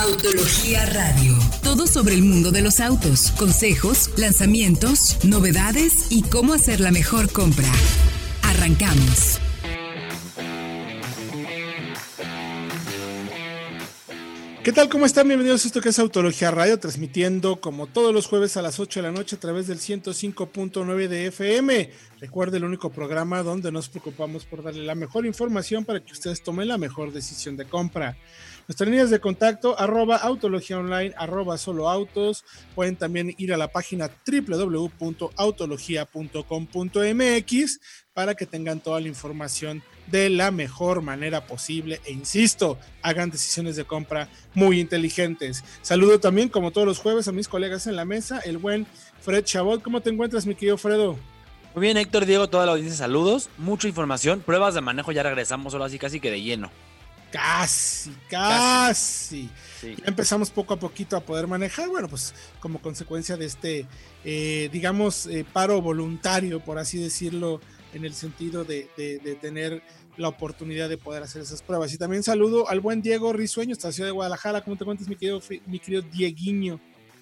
Autología Radio. Todo sobre el mundo de los autos, consejos, lanzamientos, novedades y cómo hacer la mejor compra. Arrancamos. ¿Qué tal? ¿Cómo están? Bienvenidos a esto que es Autología Radio, transmitiendo como todos los jueves a las 8 de la noche a través del 105.9 de FM. Recuerde el único programa donde nos preocupamos por darle la mejor información para que ustedes tomen la mejor decisión de compra. Nuestras líneas de contacto, arroba autología online, arroba solo autos. Pueden también ir a la página www.autologia.com.mx para que tengan toda la información de la mejor manera posible e insisto, hagan decisiones de compra muy inteligentes. Saludo también, como todos los jueves, a mis colegas en la mesa, el buen Fred Chabot. ¿Cómo te encuentras, mi querido Fredo? Muy bien, Héctor, Diego, toda la audiencia, saludos, mucha información, pruebas de manejo, ya regresamos solo así casi que de lleno. Casi, casi. Ya empezamos poco a poquito a poder manejar, bueno, pues como consecuencia de este, eh, digamos, eh, paro voluntario, por así decirlo, en el sentido de, tener la oportunidad de poder hacer esas pruebas. Y también saludo al buen Diego Risueño, estación de Guadalajara. ¿Cómo te cuentas, mi querido, mi querido Dieguiño?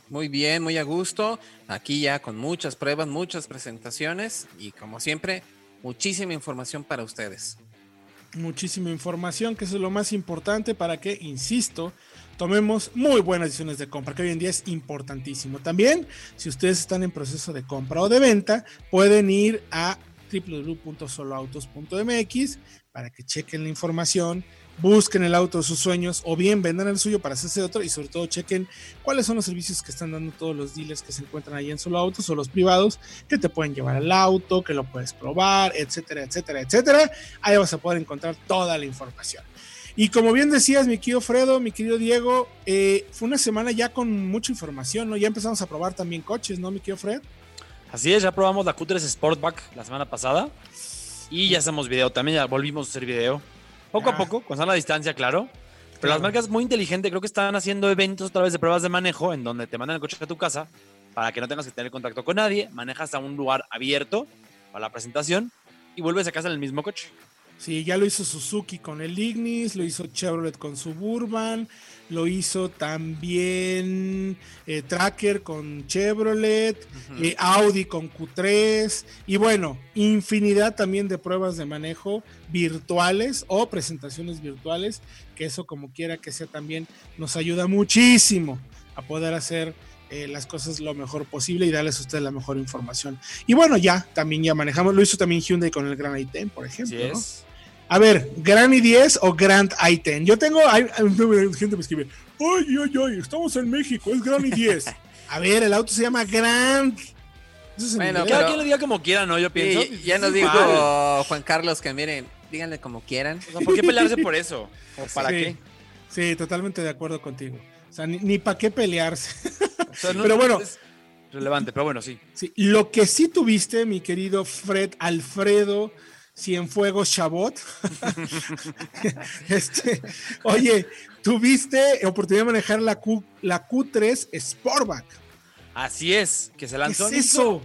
Muy bien, muy a gusto. Aquí ya con muchas pruebas, muchas presentaciones y como siempre, muchísima información para ustedes. Muchísima información, que eso es lo más importante para que, insisto, tomemos muy buenas decisiones de compra, que hoy en día es importantísimo. También, si ustedes están en proceso de compra o de venta, pueden ir a www.soloautos.mx para que chequen la información, busquen el auto de sus sueños o bien vendan el suyo para hacerse otro y sobre todo chequen cuáles son los servicios que están dando todos los dealers que se encuentran ahí en Solo Autos o los privados que te pueden llevar al auto, que lo puedes probar, etcétera, etcétera, etcétera. Ahí vas a poder encontrar toda la información. Y como bien decías, mi querido Fredo, mi querido Diego, eh, fue una semana ya con mucha información, ¿no? Ya empezamos a probar también coches, ¿no, mi querido Fred? Así es, ya probamos la Q3 Sportback la semana pasada y ya hacemos video, también ya volvimos a hacer video. Poco a poco, con sana distancia, claro. Pero las marcas muy inteligentes creo que están haciendo eventos otra vez de pruebas de manejo en donde te mandan el coche a tu casa para que no tengas que tener contacto con nadie, manejas a un lugar abierto para la presentación y vuelves a casa en el mismo coche. Sí, ya lo hizo Suzuki con el Ignis, lo hizo Chevrolet con Suburban, lo hizo también eh, Tracker con Chevrolet, eh, Audi con Q3 y bueno, infinidad también de pruebas de manejo virtuales o presentaciones virtuales, que eso como quiera que sea también nos ayuda muchísimo a poder hacer eh, las cosas lo mejor posible y darles a ustedes la mejor información. Y bueno, ya, también ya manejamos, lo hizo también Hyundai con el Gran i10, por ejemplo. A ver, Grand i10 o Grand i10. Yo tengo, hay, gente me escribe, ay, ay, ay, estamos en México, es Grand i10. A ver, el auto se llama Grand. Bueno, cada quien lo diga como quiera, ¿no? Yo pienso. ya nos dijo Juan Carlos que miren, díganle como quieran. ¿Por qué pelearse por eso? ¿O para qué? Sí, totalmente de acuerdo contigo. O sea, ni, para qué pelearse. pero bueno. Es relevante, pero bueno, sí. Sí, lo que sí tuviste, mi querido Fred Alfredo Cienfuegos Chabot. este, oye, tuviste oportunidad de manejar la, Q, la Q3 Sportback. Así es, que se lanzó. ¿Qué es eso?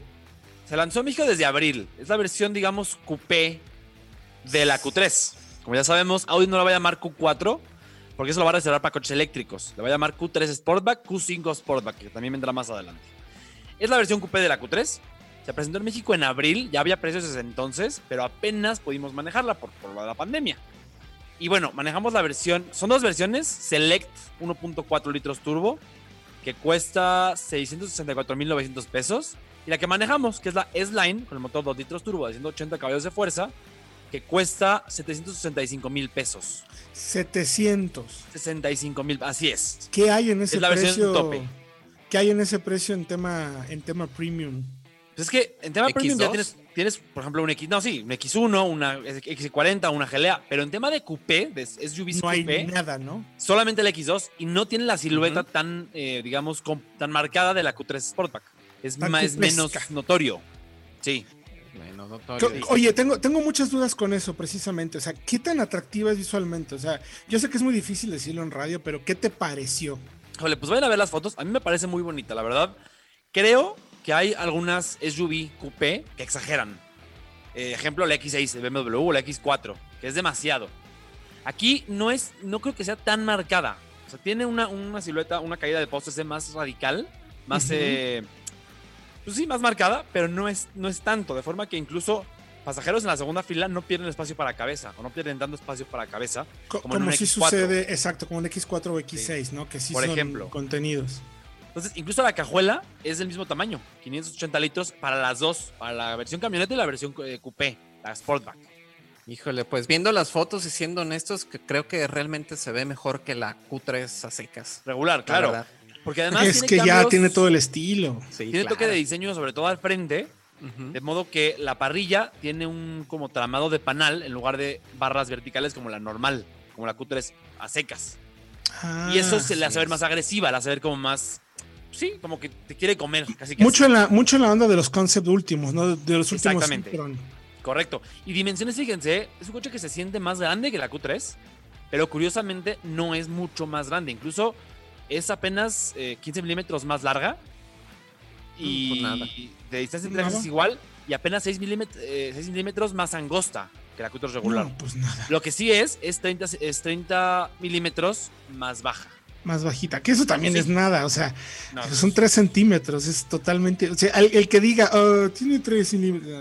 Se lanzó México desde abril. Es la versión, digamos, coupé de la Q3. Como ya sabemos, Audi no la va a llamar Q4 porque eso lo va a reservar para coches eléctricos. Le va a llamar Q3 Sportback, Q5 Sportback, que también vendrá más adelante. Es la versión coupé de la Q3. Se presentó en México en abril, ya había precios desde entonces, pero apenas pudimos manejarla por, por la pandemia. Y bueno, manejamos la versión, son dos versiones, Select 1.4 litros turbo, que cuesta 664.900 pesos, y la que manejamos, que es la S-Line, con el motor 2 litros turbo de 180 caballos de fuerza, que cuesta 765 mil pesos. 765 mil, así es. ¿Qué hay en ese es la precio? Tope. ¿Qué hay en ese precio en tema, en tema premium? Pues es que en tema premium ya tienes, tienes, por ejemplo, un X, no, sí, un X1, una X40, una GLA, pero en tema de coupé, de SUVs no hay nada, ¿no? Solamente el X2 y no tiene la silueta tan, eh, digamos, tan marcada de la Q3 Sportback. Es, más, menos notorio. Sí. Menos notorio. Oye, tengo, tengo muchas dudas con eso, precisamente. O sea, ¿qué tan atractiva es visualmente? O sea, yo sé que es muy difícil decirlo en radio, pero ¿qué te pareció? Jole, pues vayan a ver las fotos. A mí me parece muy bonita, la verdad. Creo que hay algunas SUV coupé que exageran. Eh, ejemplo, la X6 de BMW o la X4, que es demasiado. Aquí no es, no creo que sea tan marcada. sea, tiene una, una silueta, una caída de postes más radical, más, eh, pues sí, más marcada, pero no es, no es tanto, de forma que incluso pasajeros en la segunda fila no pierden espacio para cabeza, o no pierden tanto espacio para cabeza. Co- como si X4. sucede, exacto, como un X4 o X6, ¿no? Que sí Por son ejemplo. contenidos. Entonces, incluso la cajuela es del mismo tamaño, 580 litros para las dos, para la versión camioneta y la versión eh, coupé, la Sportback. Híjole, pues viendo las fotos y siendo honestos, que creo que realmente se ve mejor que la Q3 a secas. Regular, la claro. verdad. Porque además es tiene que ya tiene todo el estilo. Sí, tiene toque de diseño, sobre todo al frente, de modo que la parrilla tiene un como tramado de panal en lugar de barras verticales como la normal, como la Q3 a secas. y eso se le Ah, hace ver más agresiva, le hace ver como más, sí, como que te quiere comer, casi que Mucho en, la, mucho en la onda de los concept últimos, ¿no? De los últimos. Exactamente. Correcto. Y dimensiones, fíjense, es un coche que se siente más grande que la Q3, pero curiosamente no es mucho más grande. Incluso es apenas eh, 15 milímetros más larga. Y Mm, pues nada. de distancia Nada. es igual. Y apenas 6 milímetros, 6 milímetros más angosta que la Q3 regular. No, pues nada. Lo que sí es, es 30, es 30 milímetros más baja. Más bajita. Que eso también Sí. es nada. O sea, No, son 3 centímetros. Es totalmente. O sea, el, el que diga, "Oh, tiene 3 centímetros.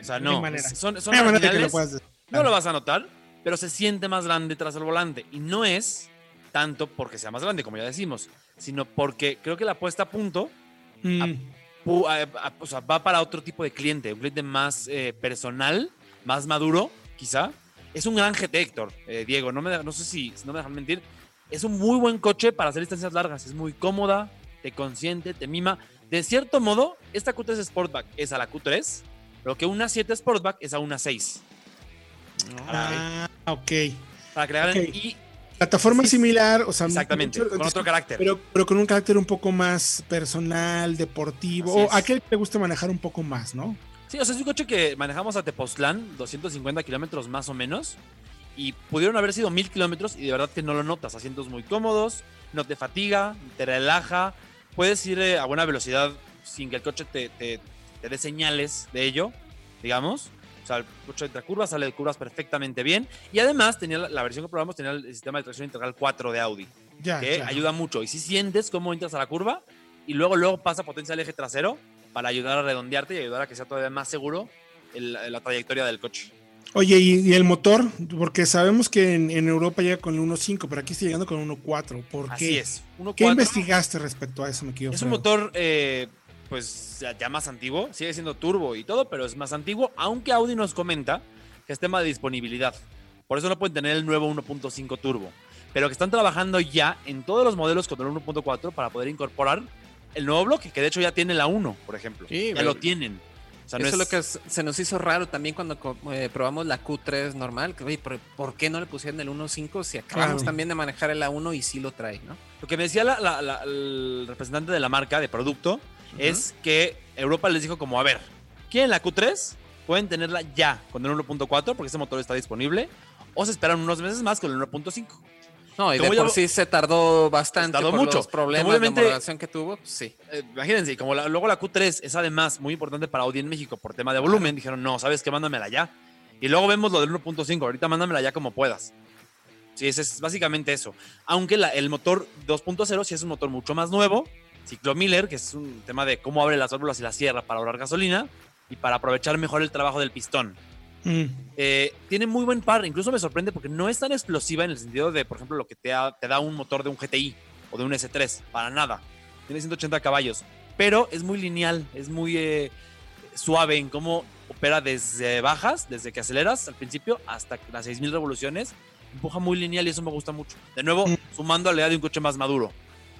o sea, no. manera. Son, son manera que lo puedas. No lo vas a notar, pero se siente más grande tras el volante. Y no es tanto porque sea más grande, como ya decimos, sino porque creo que la puesta a punto Mm. pu- a- a- o sea, va para otro tipo de cliente, un cliente más eh, personal, más maduro, quizá. Es un gran GT, Héctor, eh, Diego. No, me, no sé si no me dejan mentir. Es un muy buen coche para hacer distancias largas. Es muy cómoda, te consiente, te mima. De cierto modo, esta Q3 Sportback es a la Q3, lo que una 7 Sportback es a una 6. Ah, ok. Para que le hagan- Ok. y Plataforma Sí, similar, o sea, Exactamente, mucho- con otro carácter. Pero, pero con un carácter un poco más personal, deportivo, o aquel que le guste manejar un poco más, ¿no? Sí, o sea, es un coche que manejamos a Tepoztlán, 250 kilómetros más o menos, y pudieron haber sido mil kilómetros y de verdad que no lo notas. Asientos muy cómodos, no te fatiga, te relaja, puedes ir eh, a buena velocidad sin que el coche te, te- te dé señales de ello, digamos. O sea, el coche entra curvas, sale de curvas perfectamente bien. Y además, tenía la, la versión que probamos tenía el sistema de tracción integral 4 de Audi, Ya, que claro. ayuda mucho. Y si sientes cómo entras a la curva y luego, luego pasa potencia al eje trasero para ayudar a redondearte y ayudar a que sea todavía más seguro el- la trayectoria del coche. Oye, ¿y, y el motor? Porque sabemos que en, en Europa llega con el 1.5, pero aquí está llegando con el 1.4. ¿Por qué? Así es. ¿Qué 1.4 investigaste respecto a eso, me Es un motor, eh, pues ya, más antiguo, sigue siendo turbo y todo, pero es más antiguo, aunque Audi nos comenta que es tema de disponibilidad. Por eso no pueden tener el nuevo 1.5 turbo, pero que están trabajando ya en todos los modelos con el 1.4 para poder incorporar el nuevo bloque, que de hecho ya tiene la 1, por ejemplo. Sí, ya lo tienen. O sea, no Eso es lo que se nos hizo raro también cuando eh, probamos la Q3 normal. Que, oye, ¿por, por qué no le pusieron el 1.5 si acabamos Claro. también de manejar el A1 y sí lo trae, ¿no? Lo que me decía la- la- la- el representante de la marca de producto es que Europa les dijo como, a ver, ¿quieren la Q3? Pueden tenerla ya con el 1.4 porque ese motor está disponible o se esperan unos meses más con el 1.5. No, y de por sí se tardó bastante Tardó por mucho. los problemas obviamente- de homologación que tuvo. sí. Eh, imagínense, como la- luego la Q3 es además muy importante para Audi en México por tema de volumen, dijeron, no, ¿sabes qué? Mándamela ya. Y luego vemos lo del 1.5, ahorita mándamela ya como puedas. Sí, ese es básicamente eso. Aunque la- el motor 2.0 sí es un motor mucho más nuevo, ciclo Miller, que es un tema de cómo abre las válvulas y la cierra para ahorrar gasolina y para aprovechar mejor el trabajo del pistón. Mm, Eh, tiene muy buen par, incluso me sorprende porque no es tan explosiva en el sentido de, por ejemplo, lo que te, da- te da un motor de un GTI o de un S3, para nada. Tiene 180 caballos, pero es muy lineal, es muy eh, suave en cómo opera desde bajas, desde que aceleras al principio hasta las 6000 revoluciones. Empuja muy lineal y eso me gusta mucho. De nuevo, Mm. sumando a la idea de un coche más maduro.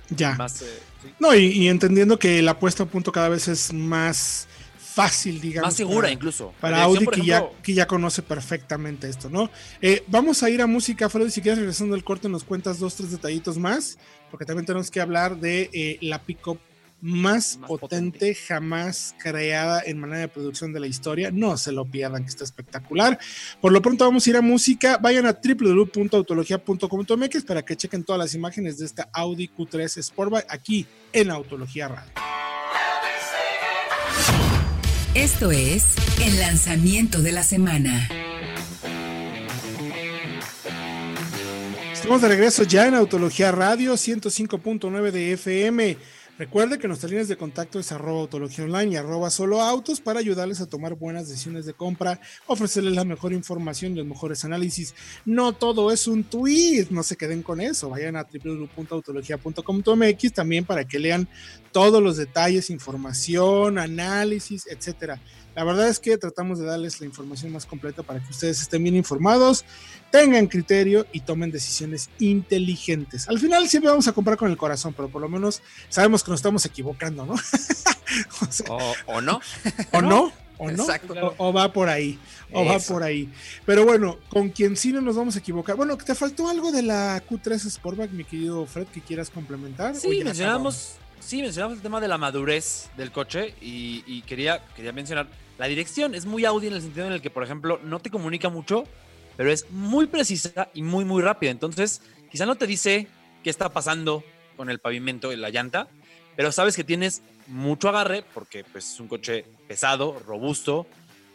ya. Más, eh, sí, No, y, y entendiendo que la puesta a punto cada vez es más fácil, digamos. más segura para- incluso. Para Audi que, ya, que ya conoce perfectamente esto, ¿no? Eh, vamos a ir a música, Freddy. Si quieres, regresando al corte, nos cuentas dos, tres detallitos más, porque también tenemos que hablar de eh, la pick-up más, Más potente, potente. jamás creada en manera de producción de la historia. No se lo pierdan, que está espectacular. Por lo pronto, vamos a ir a música. Vayan a www.autologia.com.mx para que chequen todas las imágenes de esta Audi Q3 Sportback aquí en Autología Radio. Esto es el lanzamiento de la semana. Estamos de regreso ya en Autología Radio 105.9 de FM. Recuerde que nuestras líneas de contacto es arroba autología online y arroba solo autos para ayudarles a tomar buenas decisiones de compra, ofrecerles la mejor información y los mejores análisis. No todo es un tweet, no se queden con eso. Vayan a www.autología.com.mx también para que lean todos los detalles, información, análisis, etcétera. La verdad es que tratamos de darles la información más completa para que ustedes estén bien informados, tengan criterio y tomen decisiones inteligentes. Al final siempre vamos a comprar con el corazón, pero por lo menos sabemos que nos estamos equivocando, ¿no? o, sea, o, o, no. O no. O no, o, o, va por ahí, o Eso. va por ahí. Pero bueno, con quien sí no nos vamos a equivocar. Bueno, ¿te faltó algo de la Q3 Sportback, mi querido Fred, que quieras complementar? Sí, mencionamos, sí, mencionamos el tema de la madurez del coche y, y, quería, quería mencionar, la dirección es muy Audi en el sentido en el que, por ejemplo, no te comunica mucho, pero es muy precisa y muy, muy rápida. Entonces, quizá no te dice qué está pasando con el pavimento y la llanta, pero sabes que tienes mucho agarre porque pues, es un coche pesado, robusto,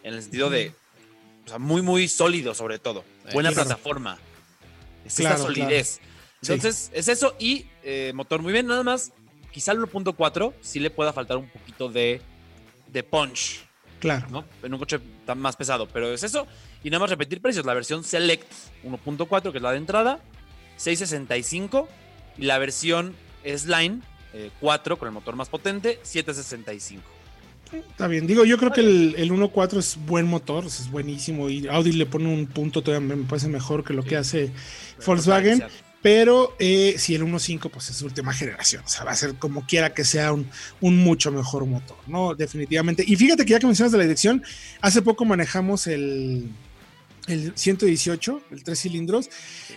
en el sentido de o sea, muy, muy sólido sobre todo. Buena claro. plataforma. Es claro, esta solidez. Claro. Entonces, sí. es eso y eh, motor muy bien, nada más. Quizá el 1.4 sí le pueda faltar un poquito de, de punch. Claro. ¿no? En un coche tan más pesado, pero es eso. Y nada más repetir precios. La versión Select 1.4, que es la de entrada, 665. Y la versión S-Line eh, 4 con el motor más potente, 765. Está bien, digo, yo creo que el, el 1.4 es buen motor, es buenísimo y Audi le pone un punto todavía me parece mejor que lo sí. que hace Volkswagen, pero eh, si el 1.5 pues es última generación, o sea, va a ser como quiera que sea un, un, mucho mejor motor, ¿no? Definitivamente. Y fíjate que ya que mencionas de la dirección, hace poco manejamos el, el 118, el tres cilindros,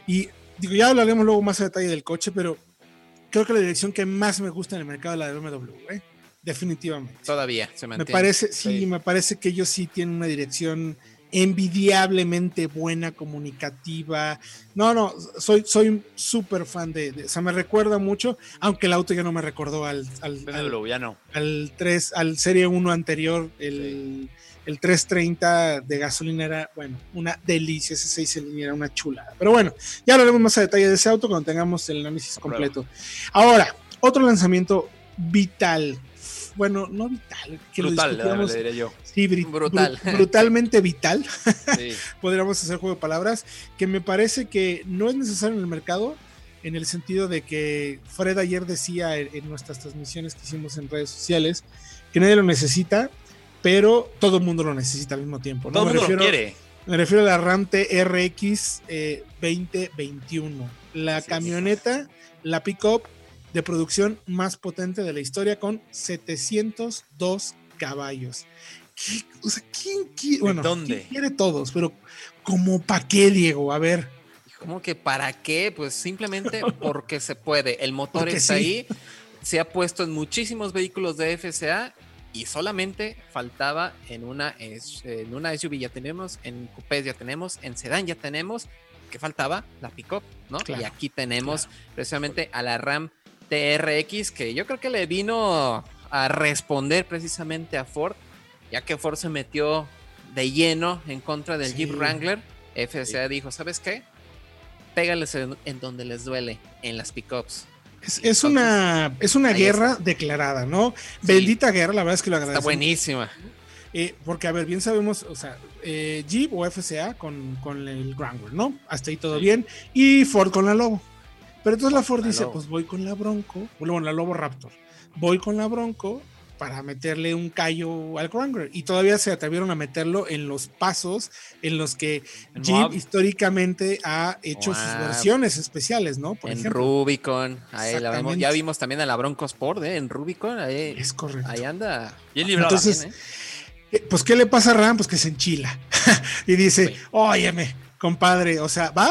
y digo, ya hablaremos luego más a detalle del coche, pero creo que la dirección que más me gusta en el mercado es la de BMW, ¿eh? definitivamente. Todavía se mantiene. Me parece, sí, sí, me parece que ellos sí tienen una dirección envidiablemente buena, comunicativa. No, no, soy soy súper fan de, de, o sea, me recuerda mucho, aunque el auto ya no me recordó al al, al, ya no. al 3, al Serie 1 anterior, el, sí. el 330 de gasolina era, bueno, una delicia, ese 6 cilindros era una chulada. Pero bueno, ya hablaremos más a detalle de ese auto cuando tengamos el análisis completo. Ahora, otro lanzamiento vital bueno, no vital, que brutal, lo le diré yo. Sí, brutal. Br brutalmente vital. Sí. Podríamos hacer juego de palabras, que me parece que no es necesario en el mercado, en el sentido de que Fred ayer decía en, en nuestras transmisiones que hicimos en redes sociales que nadie lo necesita, pero todo el mundo lo necesita al mismo tiempo. ¿no? Todo el mundo refiero, lo quiere. Me refiero a la RAM TRX eh, 2021, la sí, camioneta, sí. la pickup de producción más potente de la historia con 702 caballos. ¿Qué, o sea, ¿quién quiere? Bueno, ¿dónde? ¿quién quiere todos, pero ¿como para qué, Diego? A ver. ¿Cómo que para qué? Pues simplemente porque se puede. El motor porque está sí. ahí, se ha puesto en muchísimos vehículos de FCA y solamente faltaba en una, en una SUV ya tenemos, en coupés ya tenemos, en sedán ya tenemos, que faltaba la pickup, ¿no? Claro, y aquí tenemos claro. precisamente a la RAM TRX que yo creo que le vino a responder precisamente a Ford, ya que Ford se metió de lleno en contra del sí. Jeep Wrangler. FCA sí. dijo, ¿sabes qué? Pégales en, en, donde les duele, en las pickups. Es, es una, es una guerra está. declarada, ¿no? Sí. Bendita guerra, la verdad es que lo agradezco. Está buenísima. Eh, porque, a ver, bien sabemos, o sea, eh, Jeep o FCA con, con el Wrangler, ¿no? Hasta ahí todo bien. Y Ford con la Lobo. Pero entonces la Ford la dice, Lobo. pues voy con la Bronco, bueno, la Lobo Raptor, voy con la Bronco para meterle un callo al Wrangler y todavía se atrevieron a meterlo en los pasos en los que en Jeep Moab. históricamente ha hecho wow. sus versiones especiales, ¿no? Por en ejemplo. Rubicon, ahí la vemos, ya vimos también a la Bronco Sport, ¿eh? En Rubicon, ahí, es correcto. Ahí anda. Bien librado. Entonces, bien, ¿eh? pues ¿qué le pasa a Ram? Pues que se enchila y dice, sí. óyeme, compadre, o sea, va,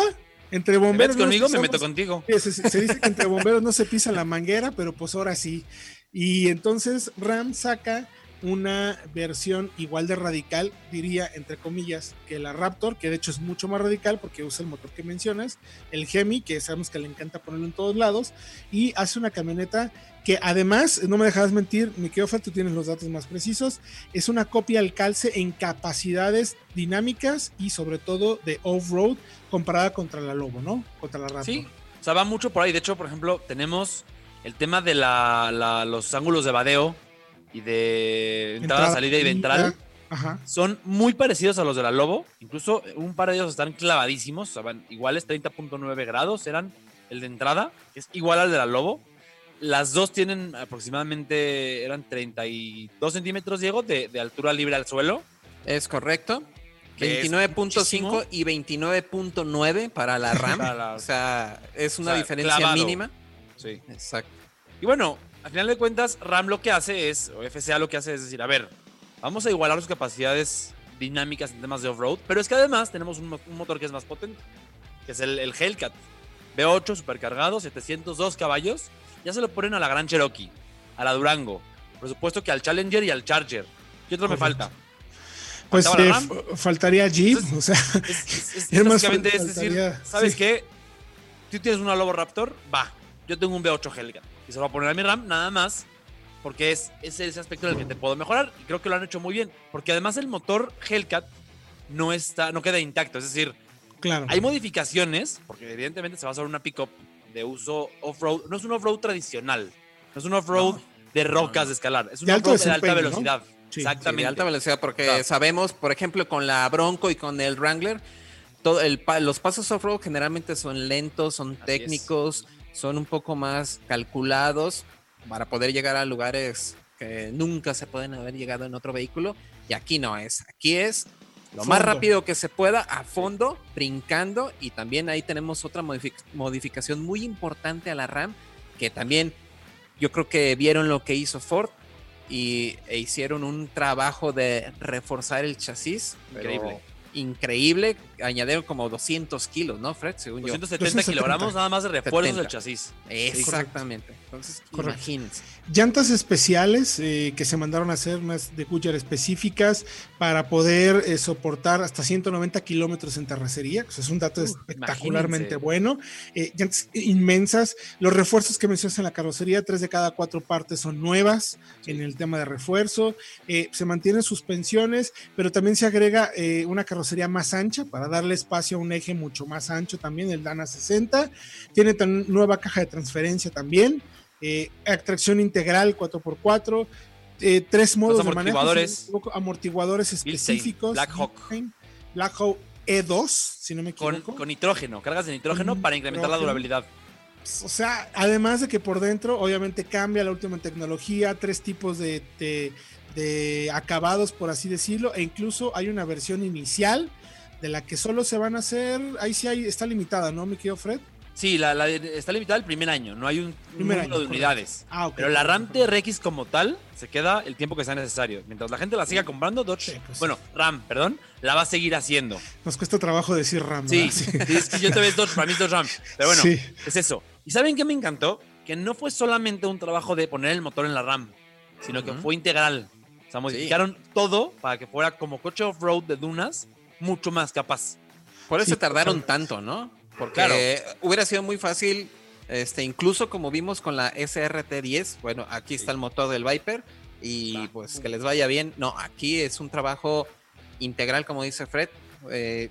entre bomberos. ¿Me conmigo? No me meto contigo. Se, se, dice que entre bomberos no se pisa la manguera, pero pues ahora sí. Y entonces Ram saca una versión igual de radical, diría entre comillas, que la Raptor, que de hecho es mucho más radical porque usa el motor que mencionas, el Hemi, que sabemos que le encanta ponerlo en todos lados, y hace una camioneta que además, no me dejas mentir, mi querido tú tienes los datos más precisos, es una copia al calce en capacidades dinámicas y sobre todo de off-road comparada contra la Lobo, ¿no? Contra la Raptor. Sí, o sea, va mucho por ahí. De hecho, por ejemplo, tenemos el tema de la, los ángulos de badeo y de entrada, salida y ventral. Ajá. Son muy parecidos a los de la Lobo. Incluso un par de ellos están clavadísimos. O sea, van iguales, 30.9 grados eran el de entrada, que es igual al de la Lobo. Las dos tienen aproximadamente, eran 32 centímetros, Diego, de, altura libre al suelo. Es correcto. 29.5 y 29.9 para la RAM. o sea, es una diferencia mínima. Sí. Exacto. Y bueno, al final de cuentas, RAM lo que hace es, o FCA lo que hace es decir, a ver, vamos a igualar sus capacidades dinámicas en temas de off-road, pero es que además tenemos un, motor que es más potente, que es el, el Hellcat. V8 supercargado, 702 caballos ya se lo ponen a la Gran Cherokee, a la Durango, por supuesto que al Challenger y al Charger. ¿Qué otro me falta? Pues eh, faltaría Jeep, o sea, es, básicamente es decir, ¿sabes qué? Tú tienes una Lobo Raptor, va, yo tengo un V8 Hellcat y se lo va a poner a mi RAM nada más porque es, es ese aspecto en el que te puedo mejorar y creo que lo han hecho muy bien, porque además el motor Hellcat no está, no queda intacto, es decir, claro. hay modificaciones, porque evidentemente se va a usar una pickup de uso off-road. No es un off-road tradicional. No es un off-road de rocas de escalar. Es un off-road de alta velocidad. Exactamente. de alta velocidad, porque sabemos, por ejemplo, con la Bronco y con el Wrangler, todo el, los pasos off-road generalmente son lentos, son técnicos, son un poco más calculados para poder llegar a lugares que nunca se pueden haber llegado en otro vehículo. Y aquí no es. Aquí es lo más rápido que se pueda, a fondo, brincando. Y también ahí tenemos otra modificación muy importante a la RAM, que también yo creo que vieron lo que hizo Ford y e hicieron un trabajo de reforzar el chasis. Increíble increíble. Añadieron como 200 kilos, ¿no, Fred? Según 270 kilogramos nada más de refuerzos del chasis. Exactamente. Entonces, imagínense. Llantas especiales eh, que se mandaron a hacer, unas de Goodyear específicas, para poder eh, soportar hasta 190 kilómetros en terracería. es un dato espectacularmente bueno. Eh, llantas inmensas. Los refuerzos que mencionas en la carrocería, tres de cada cuatro partes son nuevas en el tema de refuerzo. se mantienen suspensiones, pero también se agrega una carrocería sería más ancha para darle espacio a un eje mucho más ancho también, el Dana 60. Tiene tan, nueva caja de transferencia también, eh, atracción integral 4x4, eh, tres modos de manejo, amortiguadores específicos. Black Hawk. Black Hawk E2, si no me equivoco. Con, nitrógeno, cargas de nitrógeno para incrementar la durabilidad. O sea, además de que por dentro, obviamente cambia la última tecnología, tres tipos de de acabados, por así decirlo, e incluso hay una versión inicial de la que solo se van a hacer, ahí sí hay, está limitada, ¿no, mi querido Fred? Sí, la, está limitada el primer año, no hay un número de unidades. Ah, pero la RAM TRX como tal se queda el tiempo que sea necesario. Mientras la gente la siga comprando, Dodge, pues bueno, RAM, perdón, la va a seguir haciendo. Nos cuesta trabajo decir RAM. Sí, sí. es que yo te veo Dodge, para mí es Dodge RAM. Pero bueno, es eso. ¿Y saben qué me encantó? Que no fue solamente un trabajo de poner el motor en la RAM, sino que fue integral. O sea, modificaron todo para que fuera como coche off-road de dunas, mucho más capaz. Por eso tardaron tanto, ¿no? Porque hubiera sido muy fácil, este, incluso como vimos con la SRT10, bueno, aquí está el motor del Viper y pues que les vaya bien. No, aquí es un trabajo integral, como dice Fred. Eh,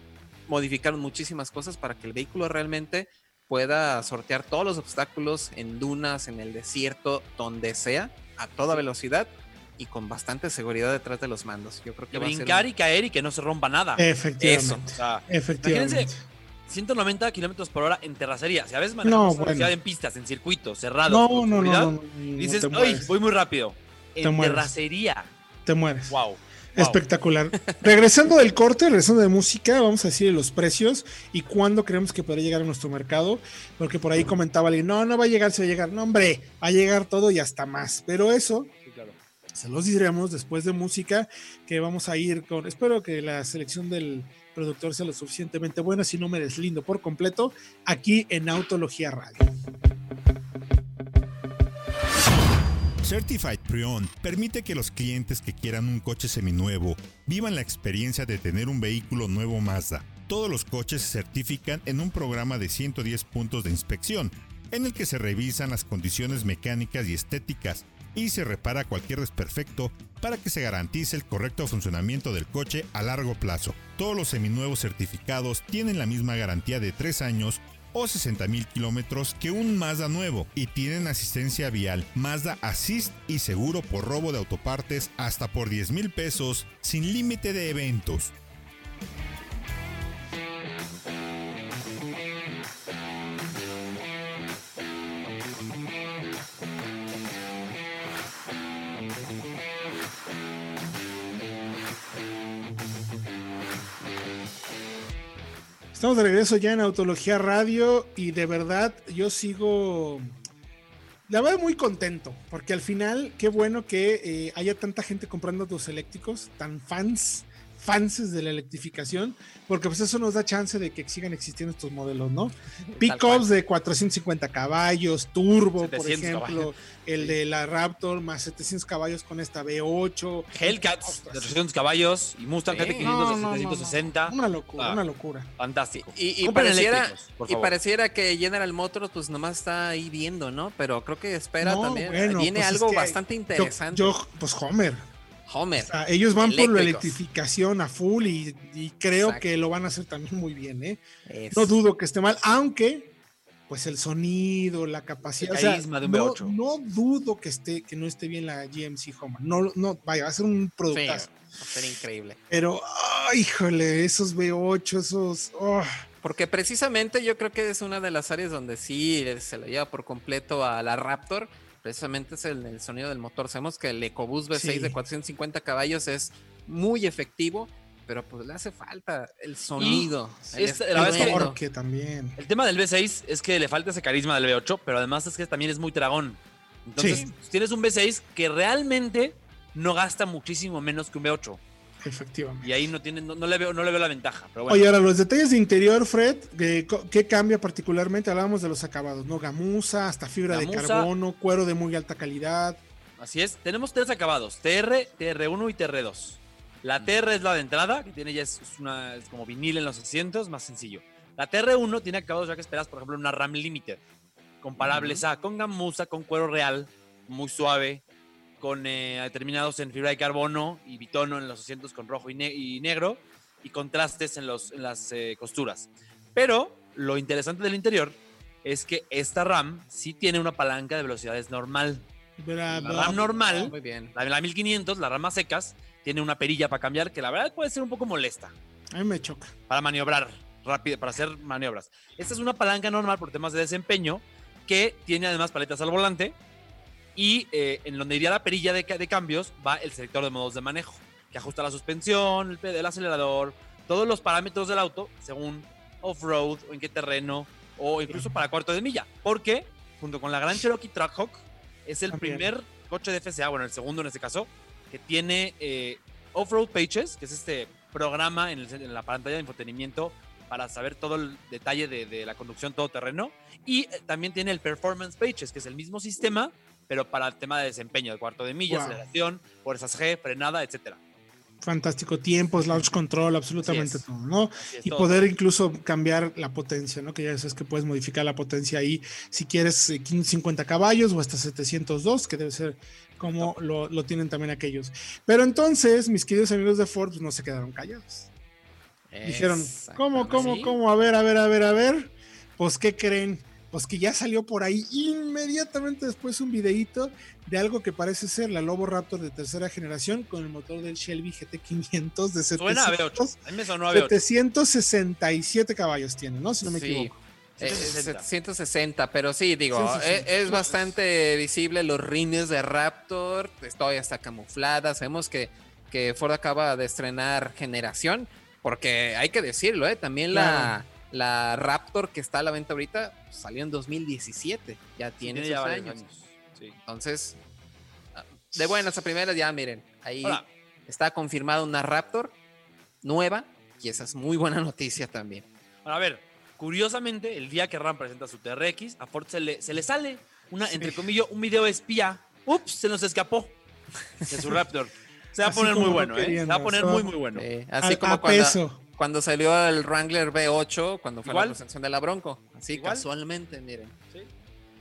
modificaron muchísimas cosas para que el vehículo realmente pueda sortear todos los obstáculos en dunas, en el desierto, donde sea, a toda velocidad y con bastante seguridad detrás de los mandos. Yo creo que brincar y caer y que no se rompa nada. Efectivamente. Efectivamente. 190 kilómetros por hora en terracería. Si a veces manejamos en pistas, en circuitos, cerrados, no, no, no, dices, ¡ay! Voy muy rápido. En terracería. Te mueres. Wow. Espectacular. regresando del corte, regresando de música, vamos a decir los precios y cuándo creemos que podría llegar a nuestro mercado. Porque por ahí comentaba alguien, no, no va a llegar, se va a llegar. No, hombre, va a llegar todo y hasta más. Pero eso se los diremos después de música que vamos a ir con, espero que la selección del productor sea lo suficientemente buena, si no me deslindo por completo, aquí en Autología Radio. Certified Pre-Owned permite que los clientes que quieran un coche seminuevo vivan la experiencia de tener un vehículo nuevo Mazda. Todos los coches se certifican en un programa de 110 puntos de inspección, en el que se revisan las condiciones mecánicas y estéticas y se repara cualquier desperfecto para que se garantice el correcto funcionamiento del coche a largo plazo. Todos los seminuevos certificados tienen la misma garantía de 3 años o 60 mil kilómetros que un Mazda nuevo y tienen asistencia vial, Mazda Assist y seguro por robo de autopartes hasta por 10 mil pesos sin límite de eventos. Estamos de regreso ya en Autología Radio y de verdad yo sigo, la verdad muy contento, porque al final qué bueno que eh, haya tanta gente comprando autos eléctricos, tan fans fans de la electrificación, porque pues eso nos da chance de que sigan existiendo estos modelos, ¿no? Pickups de 450 caballos, turbo, por ejemplo, el de la Raptor más 700 caballos con esta V8. Hellcats de 300 caballos y Mustang GT500 de 760. una locura, ah, una locura. Fantástico. Y, pareciera, y pareciera que General Motors pues nomás está ahí viendo, ¿no? Pero creo que espera también. Viene pues algo bastante interesante. yo, pues Homer, Homer. ellos van por la electrificación a full y, creo que lo van a hacer también muy bien, ¿eh? No dudo que esté mal, aunque pues el sonido, la capacidad, no, no, dudo que esté que no esté bien la GMC Homer. No, no, vaya, va a ser un productazo. va a ser increíble. Pero, híjole, esos V8, esos. Oh. Porque precisamente yo creo que es una de las áreas donde sí se lo lleva por completo a la Raptor precisamente es el, sonido del motor. Sabemos que el EcoBoost V6 de 450 caballos es muy efectivo, pero pues le hace falta el sonido. el, que también. El tema del V6 es que le falta ese carisma del V8, pero además es que también es muy dragón. Entonces, tienes un V6 que realmente no gasta muchísimo menos que un V8. Efectivamente. Y ahí no, tiene, no, le veo, no le veo la ventaja. Oye, ahora los detalles de interior, Fred, ¿qué cambia particularmente? Hablábamos de los acabados, ¿no? Gamuza, hasta fibra de carbono, cuero de muy alta calidad. Así es, tenemos tres acabados, TR, TR1 y TR2. La TR es la de entrada, que tiene ya es, una, como vinil en los asientos, más sencillo. La TR1 tiene acabados ya que esperas, por ejemplo, una RAM Limited, comparables a con gamuza, con cuero real, muy suave, con eh, determinados en fibra de carbono y bitono en los asientos con rojo y, negro y contrastes en, los, en las eh, costuras. Pero lo interesante del interior es que esta RAM sí tiene una palanca de velocidades normal. la RAM normal, Muy bien. La, la 1500, la RAM más secas, tiene una perilla para cambiar que la verdad puede ser un poco molesta. A mí me choca. Para maniobrar rápido, para hacer maniobras. Esta es una palanca normal por temas de desempeño que tiene además paletas al volante y eh, en donde iría la perilla de, cambios va el selector de modos de manejo, que ajusta la suspensión, el, el acelerador, todos los parámetros del auto según off-road o en qué terreno o incluso para cuarto de milla. Porque junto con la gran Cherokee Trackhawk es el primer coche de FCA, bueno, el segundo en este caso, que tiene eh, off-road pages, que es este programa en, la pantalla de entretenimiento para saber todo el detalle de, la conducción todoterreno. Y eh, también tiene el Performance Pages, que es el mismo sistema, pero para el tema de desempeño, de cuarto de milla, aceleración, fuerzas G, frenada, etcétera. Fantástico, tiempos, launch control, absolutamente todo, ¿no? Y poder incluso cambiar la potencia, ¿no? Que ya sabes que puedes modificar la potencia ahí si quieres 50 eh, caballos o hasta 702, que debe ser como lo, lo, tienen también aquellos. Pero entonces, mis queridos amigos de Ford pues, no se quedaron callados. Dijeron, ¿cómo, cómo, cómo? A ver, a ver, a ver, a ver. Pues, ¿qué creen? Pues que ya salió por ahí inmediatamente después un videíto de algo que parece ser la Lobo Raptor de tercera generación con el motor del Shelby GT500 de 700, 767 caballos tiene, ¿no? Si no me equivoco. 760. Eh, pero sí, digo, eh, Es, bastante visible los rines de Raptor, pues, todavía está camuflada, sabemos que, que Ford acaba de estrenar generación, porque hay que decirlo, ¿eh? también la la Raptor que está a la venta ahorita salió en 2017. Ya tiene, ya años. Entonces, de buenas a primeras, ya miren, ahí está confirmada una Raptor nueva y esa es muy buena noticia también. a ver, curiosamente, el día que Ram presenta su TRX, a Ford se le, sale una, entre comillas, un video espía ups, se nos escapó de su Raptor. Se va a poner muy bueno, ¿eh? Se va a poner muy, muy bueno. Eh, A- así como a cuando, peso. Cuando salió el Wrangler V8, cuando fue Igual. la presentación de la Bronco. Así Igual. casualmente, miren. ¿sí?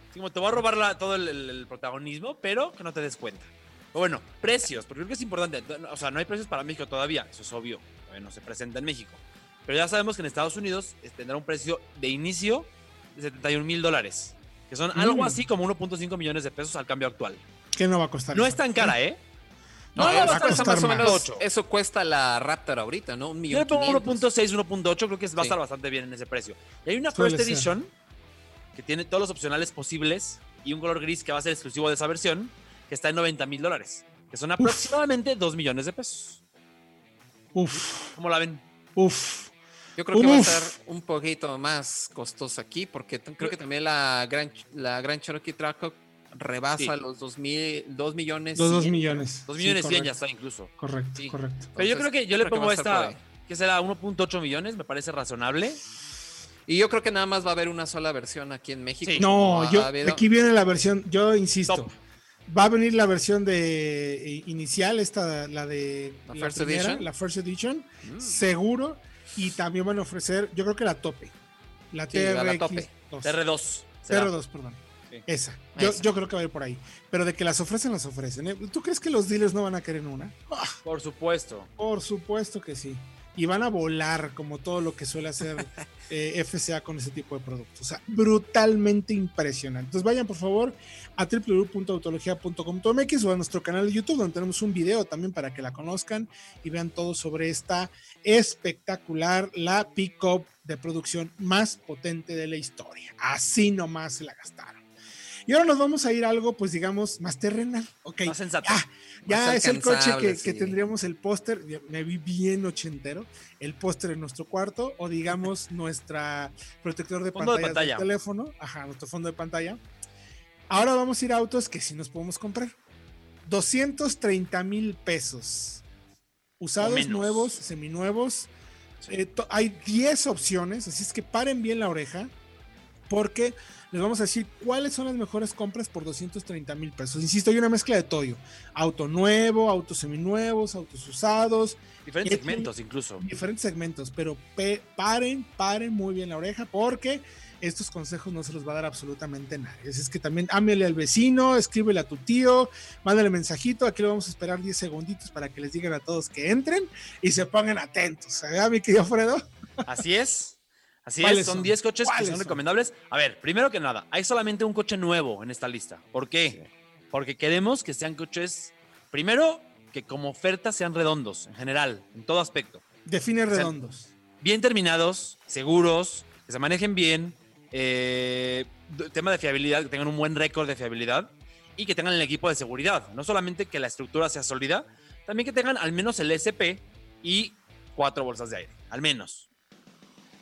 Así como te voy a robar la- todo el, protagonismo, pero que no te des cuenta. Pero bueno, precios, porque creo que es importante. O sea, no hay precios para México todavía, eso es obvio. todavía no se presenta en México. Pero ya sabemos que en Estados Unidos tendrá un precio de inicio de 71 mil dólares, que son algo Mm. así como 1.5 millones de pesos al cambio actual. ¿Qué no va a costar? No eso? es tan cara, ¿eh? No, No, eso va a cuesta costar más o más. menos. Ocho. Eso cuesta la Raptor ahorita, ¿no? Un Yo millón. le pongo quinientos. 1.6, 1.8, creo que va a Sí. estar bastante bien en ese precio. Y hay una Suele First ser. Edition que tiene todos los opcionales posibles y un color gris que va a ser exclusivo de esa versión, que está en 90 mil dólares, que son aproximadamente 2 millones de pesos. Uf, ¿Cómo la ven? uf. Yo creo que va a Uf. ser un poquito más costoso aquí, porque creo que también la Gran, la Gran Cherokee Trackhawk rebasa Sí. los 2, mil, 2 millones. Los dos 100. millones. 2 Sí, millones 100 ya está incluso. Correcto, Sí. correcto. Pero yo Entonces, creo que yo le que pongo por esta, que será 1.8 millones, me parece razonable. Y yo creo que nada más va a haber una sola versión aquí en México. Sí. No, yo, aquí viene la versión, yo insisto, Top. va a venir la versión de eh, inicial, esta, la de ¿La la, First primera, Edition? la First Edition, Mm. seguro, y también van a ofrecer, yo creo que la tope, la Sí, la- la TRX tope. 2. TR2. será. TR2, perdón. Sí. Esa. Yo, Esa. yo creo que va a ir por ahí. Pero de que las ofrecen, las ofrecen. ¿eh? ¿Tú crees que los dealers no van a querer una? Ah, Por supuesto. por supuesto que sí. Y van a volar como todo lo que suele hacer eh, FCA con ese tipo de productos. O sea, brutalmente impresionante. Entonces vayan por favor a www.autologia.com.mx o a nuestro canal de YouTube donde tenemos un video también para que la conozcan y vean todo sobre esta espectacular, la pick-up de producción más potente de la historia. Así nomás se la gastaron. Y ahora nos vamos a ir a algo, pues digamos, más terrenal. Ok, Más sensato. ya, ya Más es el coche que, tendríamos el póster, me vi bien ochentero, el póster en nuestro cuarto o digamos nuestra protector de Fondo de pantalla pantalla. del teléfono, ajá, nuestro fondo de pantalla. Ahora vamos a ir a autos que sí nos podemos comprar. 230 mil pesos. Usados, nuevos, seminuevos. Eh, hay 10 opciones, así es que paren bien la oreja porque les vamos a decir cuáles son las mejores compras por 230 mil pesos. Insisto, hay una mezcla de todo. Auto nuevo, autos seminuevos, autos usados, Diferentes ¿Qué segmentos incluso. diferentes segmentos, pero pe- paren, paren muy bien la oreja porque estos consejos no se los va a dar absolutamente nadie. Así es que también ámele al vecino, escríbele a tu tío, mándale mensajito, aquí lo vamos a esperar 10 segunditos para que les digan a todos que entren y se pongan atentos. ¿verdad, mi querido Fredo? Así es. Así ¿Cuáles es, son son? 10 coches que ¿Cuáles son son? recomendables. A ver, primero que nada, hay solamente un coche nuevo en esta lista. ¿Por qué? Porque queremos que sean coches, primero, que como oferta sean redondos, en general, en todo aspecto. Define redondos. Bien terminados, seguros, que se manejen bien, eh, tema de fiabilidad, que tengan un buen récord de fiabilidad y que tengan el equipo de seguridad. No solamente que la estructura sea sólida, también que tengan al menos el SP y cuatro bolsas de aire, al menos.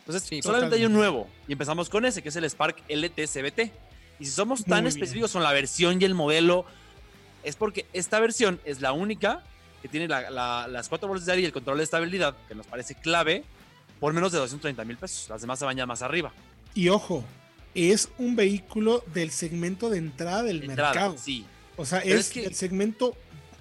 Entonces, Sí, solamente hay un nuevo y empezamos con ese, que es el Spark LT CBT. Y si somos tan Muy específicos con la versión y el modelo, es porque esta versión es la única que tiene la- la- las cuatro bolsas de aire y el control de estabilidad, que nos parece clave, por menos de 230 mil pesos. Las demás se van ya más arriba. Y ojo, es un vehículo del segmento de entrada del De entrada, mercado. sí. O sea, es, es que- el segmento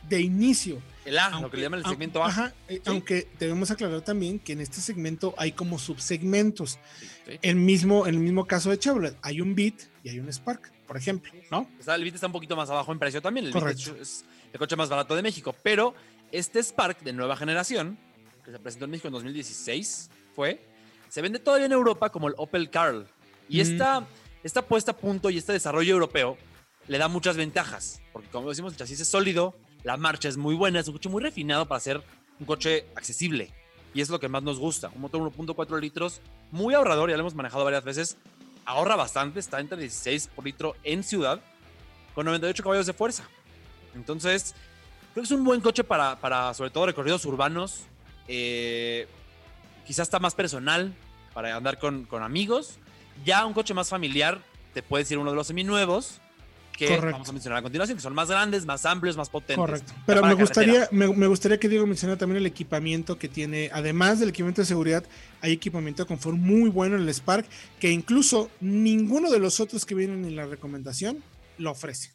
de inicio. El A, lo Aunque- que le llaman el segmento A. Ajá, eh, aunque debemos aclarar también que en este segmento hay como subsegmentos. Sí. El mismo, en el mismo caso de Chevrolet, hay un Beat y hay un Spark, por ejemplo, ¿no? Está- el Beat está un poquito más abajo en precio también. El Beat Correcto. es, es el coche más barato de México. Pero este Spark de nueva generación, que se presentó en México en 2016, fue, se vende todavía en Europa como el Opel Carl. Y Mm. esta, esta puesta a punto y este desarrollo europeo le da muchas ventajas. Porque como decimos, el chasis es sólido, la marcha es muy buena, es un coche muy refinado para ser un coche accesible. Y es lo que más nos gusta. Un motor 1.4 litros, muy ahorrador, ya lo hemos manejado varias veces. Ahorra bastante, está entre 16 por litro en ciudad, con 98 caballos de fuerza. Entonces, creo que es un buen coche para, para sobre todo recorridos urbanos. Eh, quizás está más personal para andar con, con amigos. Ya un coche más familiar, te puedes ir uno de los seminuevos que Correcto. vamos a mencionar a continuación, que son más grandes, más amplios, más potentes. Correcto. Pero me gustaría, me, me gustaría que Diego mencionara también el equipamiento que tiene, además del equipamiento de seguridad, hay equipamiento de confort muy bueno en el Spark, que incluso ninguno de los otros que vienen en la recomendación lo ofrece.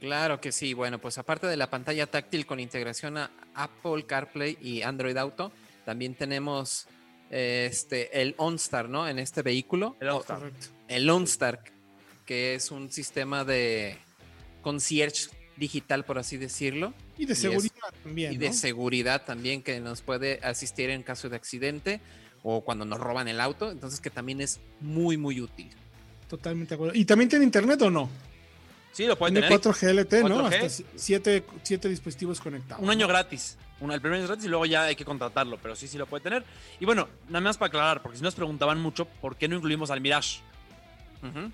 Claro que sí. Bueno, pues aparte de la pantalla táctil con integración a Apple CarPlay y Android Auto, también tenemos este, el OnStar, ¿no? En este vehículo. El OnStar. El OnStar, que es un sistema de concierge digital, por así decirlo. Y de seguridad también. Y de seguridad también, que nos puede asistir en caso de accidente o cuando nos roban el auto. Entonces, que también es muy, muy útil. Totalmente de acuerdo. ¿Y también tiene internet o no? Sí, lo puede Tiene tener. 4G LTE, ¿no? 4G. Hasta siete, siete dispositivos conectados. Un año gratis. Un, el primer año es gratis y luego ya hay que contratarlo, pero sí, sí lo puede tener. Y bueno, nada más para aclarar, porque si nos preguntaban mucho por qué no incluimos al Mirage. Ujú.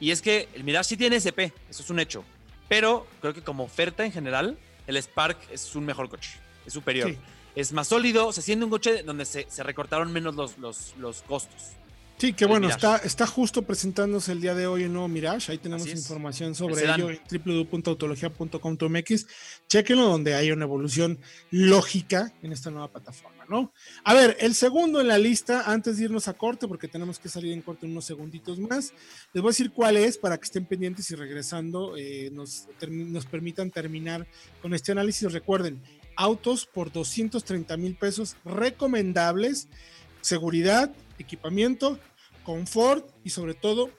Y es que el Mirage sí tiene SP, eso es un hecho. Pero creo que como oferta en general, el Spark es un mejor coche, es superior. Sí. Es más sólido, se siente un coche donde se, se recortaron menos los, los, los costos. Sí, que bueno, Mirage. está, está justo presentándose el día de hoy el nuevo Mirage. Ahí tenemos información sobre ello en www.autologia.com.mx. Chequenlo donde hay una evolución lógica en esta nueva plataforma, ¿no? A ver, el segundo en la lista, antes de irnos a corte, porque tenemos que salir en corte en unos segunditos más, les voy a decir cuál es para que estén pendientes y regresando eh, nos, nos permitan terminar con este análisis. Recuerden, autos por 230 mil pesos recomendables, seguridad, equipamiento, confort y sobre todo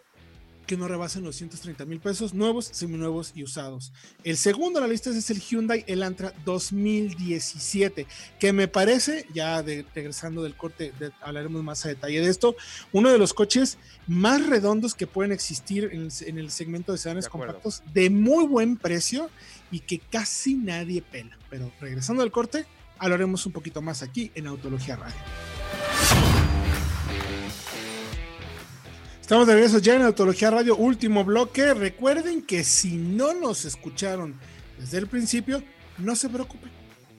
que no rebasen los 130 mil pesos nuevos, seminuevos y usados. El segundo en la lista es el Hyundai Elantra 2017, que me parece, ya de- regresando del corte, de- hablaremos más a detalle de esto, uno de los coches más redondos que pueden existir en el, en el segmento de sedanes De compactos, de muy buen precio y que casi nadie pela. Pero regresando al corte, hablaremos un poquito más aquí en Autología Radio. Estamos de regreso ya en Autología Radio, último bloque. Recuerden que si no nos escucharon desde el principio, no se preocupen.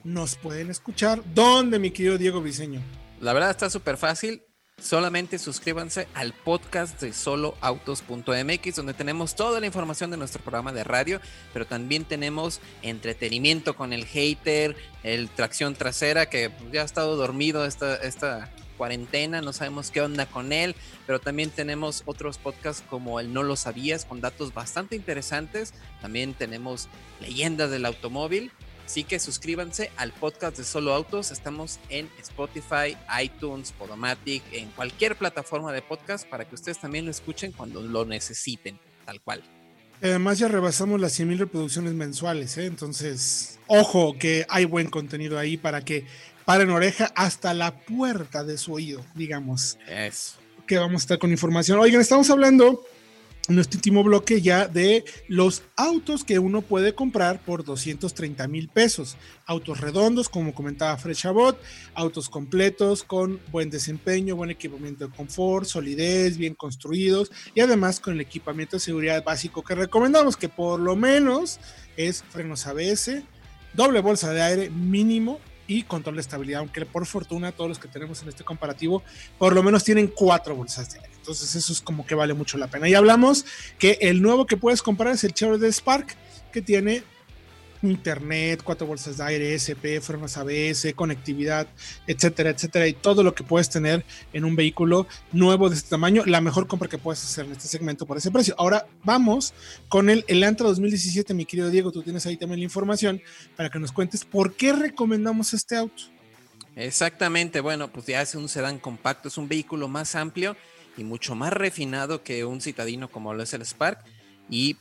Nos pueden escuchar. ¿Dónde, mi querido Diego Briseño? La verdad está súper fácil. Solamente suscríbanse al podcast de soloautos.mx, donde tenemos toda la información de nuestro programa de radio, pero también tenemos entretenimiento con el hater, el tracción trasera, que ya ha estado dormido esta, esta cuarentena, no sabemos qué onda con él, pero también tenemos otros podcasts como el No lo sabías, con datos bastante interesantes. También tenemos leyendas del automóvil. Así que suscríbanse al podcast de Solo Autos. Estamos en Spotify, iTunes, Podomatic, en cualquier plataforma de podcast para que ustedes también lo escuchen cuando lo necesiten, tal cual. Además ya rebasamos las 100.000 reproducciones mensuales, ¿eh? entonces ojo que hay buen contenido ahí para que paren oreja hasta la puerta de su oído, digamos. Eso. que vamos a estar con información. Oigan, estamos hablando en este último bloque ya de los autos que uno puede comprar por 230 mil pesos. Autos redondos, como comentaba Fred Chabot, autos completos con buen desempeño, buen equipamiento de confort, solidez, bien construidos y además con el equipamiento de seguridad básico que recomendamos, que por lo menos es frenos ABS, doble bolsa de aire mínimo y control de estabilidad, aunque por fortuna todos los que tenemos en este comparativo por lo menos tienen cuatro bolsas de aire. Entonces eso es como que vale mucho la pena. Y hablamos que el nuevo que puedes comprar es el Chevrolet Spark, que tiene internet, cuatro bolsas de aire, SP, frenos ABS, conectividad, etcétera, etcétera, y todo lo que puedes tener en un vehículo nuevo de este tamaño, la mejor compra que puedes hacer en este segmento por ese precio. Ahora vamos con el Elantra 2017, mi querido Diego, tú tienes ahí también la información para que nos cuentes por qué recomendamos este auto. Exactamente, bueno, pues ya es un sedán compacto, es un vehículo más amplio y mucho más refinado que un citadino como lo es el Spark. Y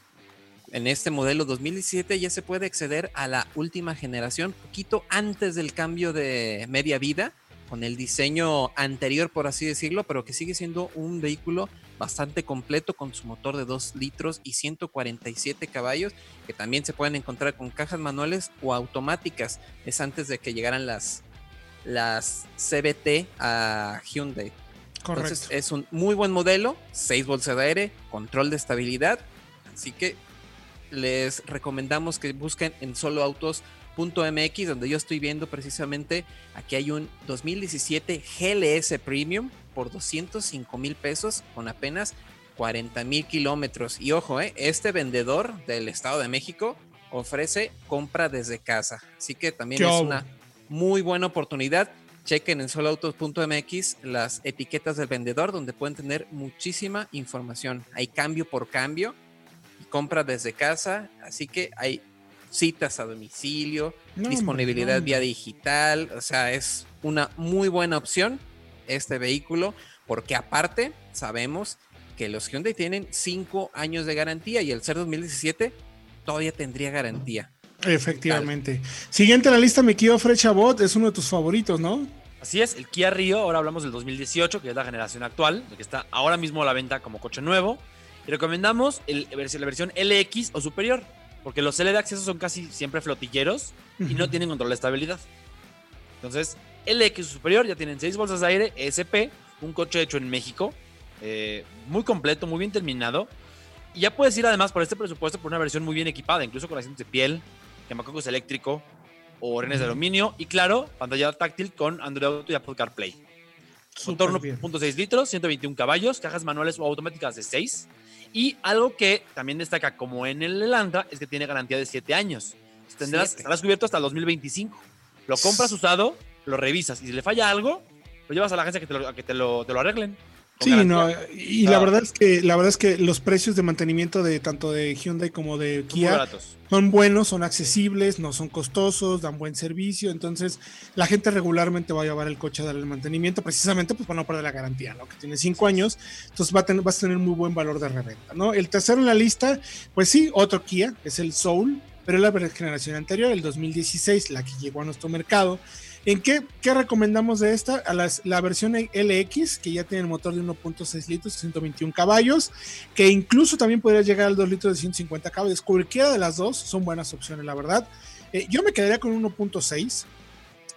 en este modelo 2017 ya se puede acceder a la última generación, poquito antes del cambio de media vida, con el diseño anterior, por así decirlo, pero que sigue siendo un vehículo bastante completo con su motor de 2 litros y 147 caballos, que también se pueden encontrar con cajas manuales o automáticas. Es antes de que llegaran las, las CBT a Hyundai. Entonces es un muy buen modelo, 6 bolsas de aire, control de estabilidad, así que les recomendamos que busquen en soloautos.mx donde yo estoy viendo precisamente aquí hay un 2017 GLS Premium por 205 mil pesos con apenas 40 mil kilómetros. Y ojo, eh, este vendedor del Estado de México ofrece compra desde casa, así que también es una muy buena oportunidad. Chequen en soloautos.mx las etiquetas del vendedor donde pueden tener muchísima información. Hay cambio por cambio compra desde casa, así que hay citas a domicilio, No, disponibilidad hombre, vía digital, o sea, es una muy buena opción este vehículo, porque aparte sabemos que los Hyundai tienen 5 años de garantía y el ser 2017 todavía tendría garantía. Efectivamente. Siguiente en la lista, mi Kia Fred Chabot, es uno de tus favoritos, ¿no? Así es, el Kia Rio, ahora hablamos del 2018, que es la generación actual, el que está ahora mismo a la venta como coche nuevo. Y recomendamos el- la versión LX o superior, porque los L de acceso son casi siempre flotilleros y no tienen control de estabilidad. Entonces, LX o superior ya tienen 6 bolsas de aire, ESP, un coche hecho en México, eh, muy completo, muy bien terminado. Y ya puedes ir además por este presupuesto por una versión muy bien equipada, incluso con asientos de piel, quemacocos eléctrico o renes de aluminio. Y claro, pantalla táctil con Android Auto y Apple CarPlay. Motor Súper bien. 1.6 litros, 121 caballos, cajas manuales o automáticas de 6. Y algo que también destaca como en el Elantra es que tiene garantía de 7 años. Tendrás, Siete. estarás cubierto hasta el 2025. Lo compras usado, lo revisas y si le falla algo, lo llevas a la agencia que te lo, a que te lo, te lo arreglen. Sí, no, y la verdad es que la verdad es que los precios de mantenimiento de tanto de Hyundai como de Kia son buenos, son accesibles, no son costosos, dan buen servicio, entonces la gente regularmente va a llevar el coche a darle el mantenimiento precisamente pues para no perder la garantía, ¿no? Que tiene cinco años, entonces va a tener, vas a tener muy buen valor de reventa, ¿no? El tercero en la lista, pues sí, otro Kia, es el Soul, pero es la generación anterior, el 2016, la que llegó a nuestro mercado. ¿En qué, qué recomendamos de esta? La versión LX, que ya tiene el motor de 1.6 litros, 121 caballos, que incluso también podría llegar al 2 litros de 150 caballos. Cualquiera de las dos son buenas opciones, la verdad. Eh, yo me quedaría con 1.6,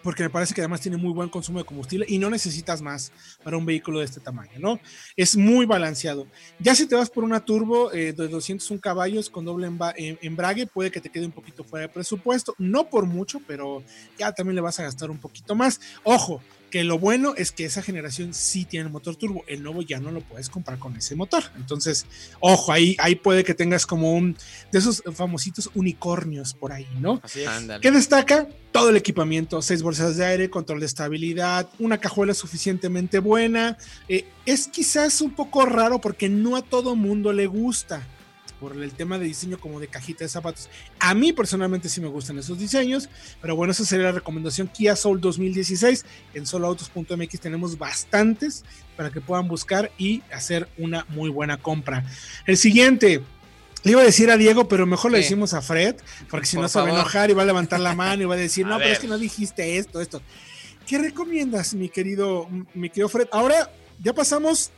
porque me parece que además tiene muy buen consumo de combustible y no necesitas más para un vehículo de este tamaño, ¿no? Es muy balanceado. Ya si te vas por una turbo eh, de 201 caballos con doble em- embrague, puede que te quede un poquito fuera de presupuesto, no por mucho, pero ya también le vas a gastar un poquito más. Ojo, que lo bueno es que esa generación sí tiene el motor turbo, el nuevo ya no lo puedes comprar con ese motor. Entonces, ojo, ahí, ahí puede que tengas como un de esos famositos unicornios por ahí, ¿no? Así es. ¿Qué destaca? Todo el equipamiento, seis bolsas de aire, control de estabilidad, una cajuela suficientemente buena. Eh, es quizás un poco raro porque no a todo mundo le gusta por el tema de diseño como de cajita de zapatos. A mí personalmente sí me gustan esos diseños, pero bueno, esa sería la recomendación Kia Soul 2016. En soloautos.mx tenemos bastantes para que puedan buscar y hacer una muy buena compra. El siguiente, le iba a decir a Diego, pero mejor le Sí. decimos a Fred, porque si Por no se va a enojar y va a levantar la mano y va a decir, A no, pero es que no dijiste esto, esto. ¿Qué recomiendas, mi querido, mi querido Fred? Ahora ya pasamos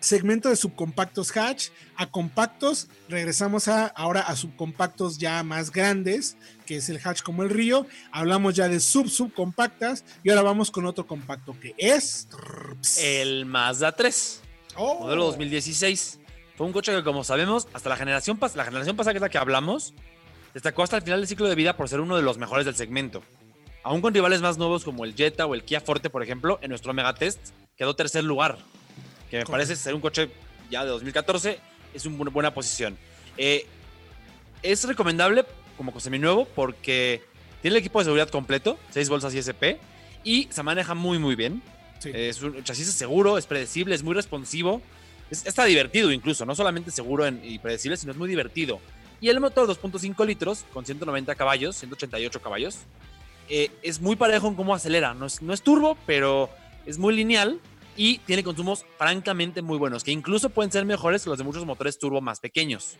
segmento de subcompactos hatch a compactos, regresamos a ahora a subcompactos ya más grandes, que es el hatch como el río, hablamos ya de sub subcompactas y ahora vamos con otro compacto que es El Mazda 3. Oh. modelo 2016. Fue un coche que, como sabemos, hasta la generación, la generación pasada, que es la que hablamos, destacó hasta el final del ciclo de vida por ser uno de los mejores del segmento. Aún con rivales más nuevos como el Jetta o el Kia Forte, por ejemplo, en nuestro Megatest quedó tercer lugar, que me parece ser un coche ya de 2014, es una bu- buena posición. Eh, es recomendable como seminuevo porque tiene el equipo de seguridad completo, 6 bolsas ISP, y se maneja muy, muy bien. Sí. Es un chasis seguro, es predecible, es muy responsivo. Es, está divertido incluso, no solamente seguro en- y predecible, sino es muy divertido. Y el motor 2.5 litros con 190 caballos, 188 caballos, eh, es muy parejo en cómo acelera. No es, no es turbo, pero es muy lineal y tiene consumos francamente muy buenos, que incluso pueden ser mejores que los de muchos motores turbo más pequeños.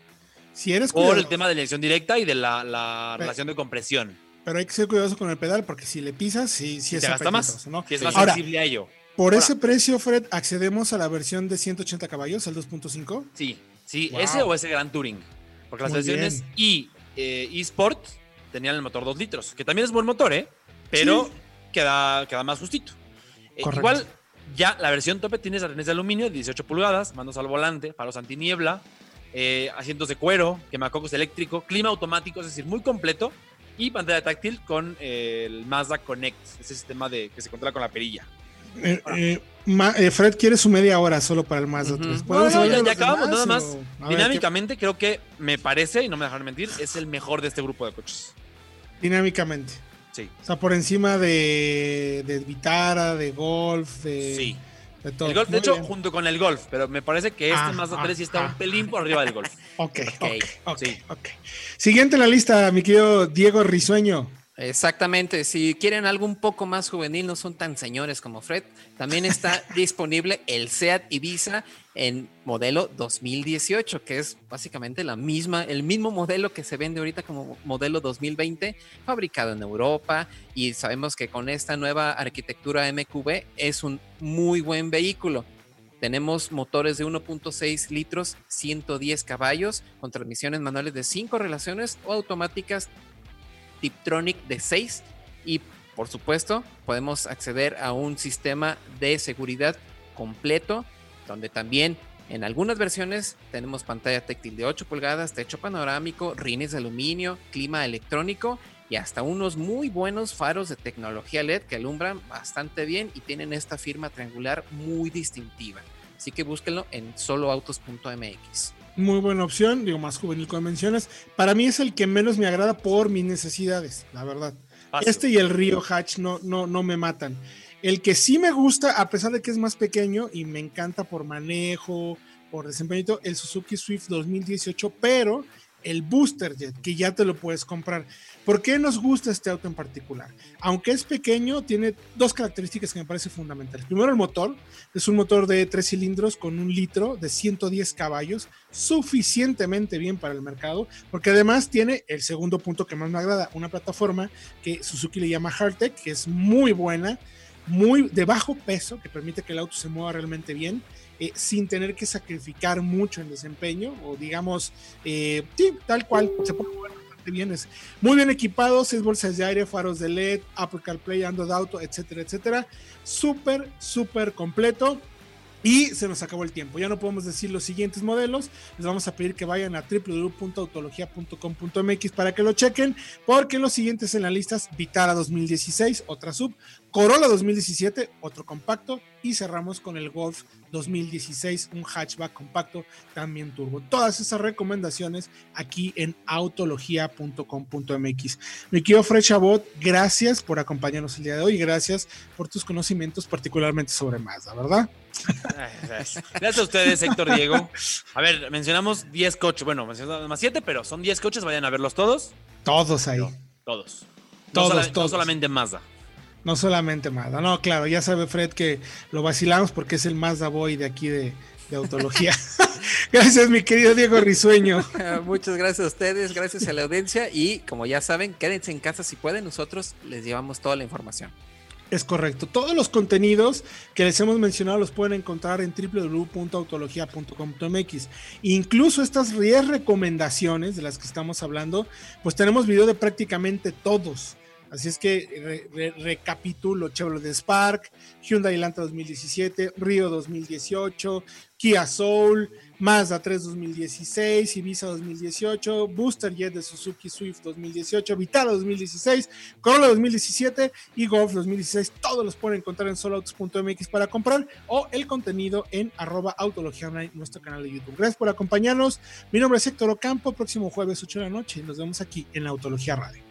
si eres Por cuidadoso, el tema de la inyección directa y de la, relación de compresión. pero hay que ser cuidadoso con el pedal porque si le pisas, sí, sí es te gasta más. ¿no? Que es más Ahora, sensible a ello. Por Ahora- ese precio, Fred, accedemos a la versión de 180 caballos, el 2.5. Sí, sí, Wow. ese o ese Gran Touring. Porque las Muy versiones bien. y eh, eSport tenían el motor 2 litros, que también es buen motor, ¿eh? Pero Sí. queda, queda más justito. Eh, igual, ya la versión tope tiene sartenes de aluminio, 18 pulgadas, mandos al volante, faros antiniebla, eh, asientos de cuero, quemacocos eléctrico, clima automático, es decir, muy completo. Y pantalla táctil con eh, el Mazda Connect, ese sistema de, que se controla con la perilla. Eh, eh, ma- Fred quiere su media hora solo para el Mazda Ujú. 3. No, ¿Podemos no, ya, acabamos, nada más. o- a ver, Dinámicamente, creo que me parece, y no me dejarán mentir, es el mejor de este grupo de coches. ¿qué- dinámicamente. Sí. O sea, por encima de, de Vitara, de Golf, de, Sí. de todo. El Golf, de hecho, bien. junto con el Golf, pero me parece que este Ah, Mazda ah, 3 sí está ah, un pelín por arriba del Golf. Ok, ok, ok, sí. ok. Siguiente en la lista, mi querido Diego Risueño. Exactamente, si quieren algo un poco más juvenil, no son tan señores como Fred, también está disponible el SEAT Ibiza en modelo 2018, que es básicamente la misma, el mismo modelo que se vende ahorita como modelo 2020, fabricado en Europa y sabemos que con esta nueva arquitectura MQB es un muy buen vehículo. Tenemos motores de 1.6 litros, 110 caballos, con transmisiones manuales de 5 relaciones o automáticas Tiptronic de 6 y por supuesto podemos acceder a un sistema de seguridad completo donde también en algunas versiones tenemos pantalla táctil de 8 pulgadas, techo panorámico, rines de aluminio, clima electrónico y hasta unos muy buenos faros de tecnología LED que alumbran bastante bien y tienen esta firma triangular muy distintiva. Así que búsquenlo en soloautos.mx. Muy buena opción, digo, más juvenil como mencionas. Para mí es el que menos me agrada por mis necesidades, la verdad. Este y el Río Hatch no, no, no me matan. El que sí me gusta, a pesar de que es más pequeño y me encanta por manejo, por desempeño, el Suzuki Swift 2018, pero el Booster Jet, que ya te lo puedes comprar. ¿Por qué nos gusta este auto en particular? Aunque es pequeño, tiene dos características que me parecen fundamentales. Primero, el motor. Es un motor de tres cilindros con un litro de 110 caballos, suficientemente bien para el mercado, porque además tiene el segundo punto que más me agrada, una plataforma que Suzuki le llama Hardtech, que es muy buena, muy de bajo peso, que permite que el auto se mueva realmente bien, eh, sin tener que sacrificar mucho en desempeño, o digamos, eh, sí, tal cual, se puede mover bastante bien, es muy bien equipado, seis bolsas de aire, faros de LED, Apple CarPlay, Android Auto, etcétera, etcétera, súper, súper completo. Y se nos acabó el tiempo. Ya no podemos decir los siguientes modelos. Les vamos a pedir que vayan a www.autologia.com.mx para que lo chequen, porque los siguientes en la lista es Vitara 2016, otra sub, Corolla 2017, otro compacto, y cerramos con el Golf 2016, un hatchback compacto, también turbo. Todas esas recomendaciones aquí en autologia.com.mx. Mi querido Fred Chabot, gracias por acompañarnos el día de hoy gracias por tus conocimientos, particularmente sobre Mazda, ¿verdad? Gracias a ustedes, Héctor Diego. A ver, mencionamos 10 coches. Bueno, mencionamos más 7, pero son 10 coches. Vayan a verlos todos. Todos ahí. No, todos. No Todos, no solamente Mazda. No solamente Mazda. No, claro, ya sabe Fred que lo vacilamos porque es el Mazda Boy de aquí de, de Autología. Gracias, mi querido Diego Risueño. Muchas gracias a ustedes, gracias a la audiencia y como ya saben, quédense en casa si pueden, nosotros les llevamos toda la información. Es correcto. Todos los contenidos que les hemos mencionado los pueden encontrar en www.autologia.com.mx. Incluso estas 10 recomendaciones de las que estamos hablando, pues tenemos video de prácticamente todos. Así es que re- re- recapitulo Chevrolet Spark, Hyundai Elantra 2017, Río 2018, Kia Soul, Mazda 3 2016, Ibiza 2018, Booster Jet de Suzuki Swift 2018, Vitara 2016, Corolla 2017 y Golf 2016. Todos los pueden encontrar en soloautos.mx para comprar o el contenido en arroba autología nuestro canal de YouTube. Gracias por acompañarnos. Mi nombre es Héctor Ocampo. Próximo jueves 8 de la noche nos vemos aquí en la Autología Radio.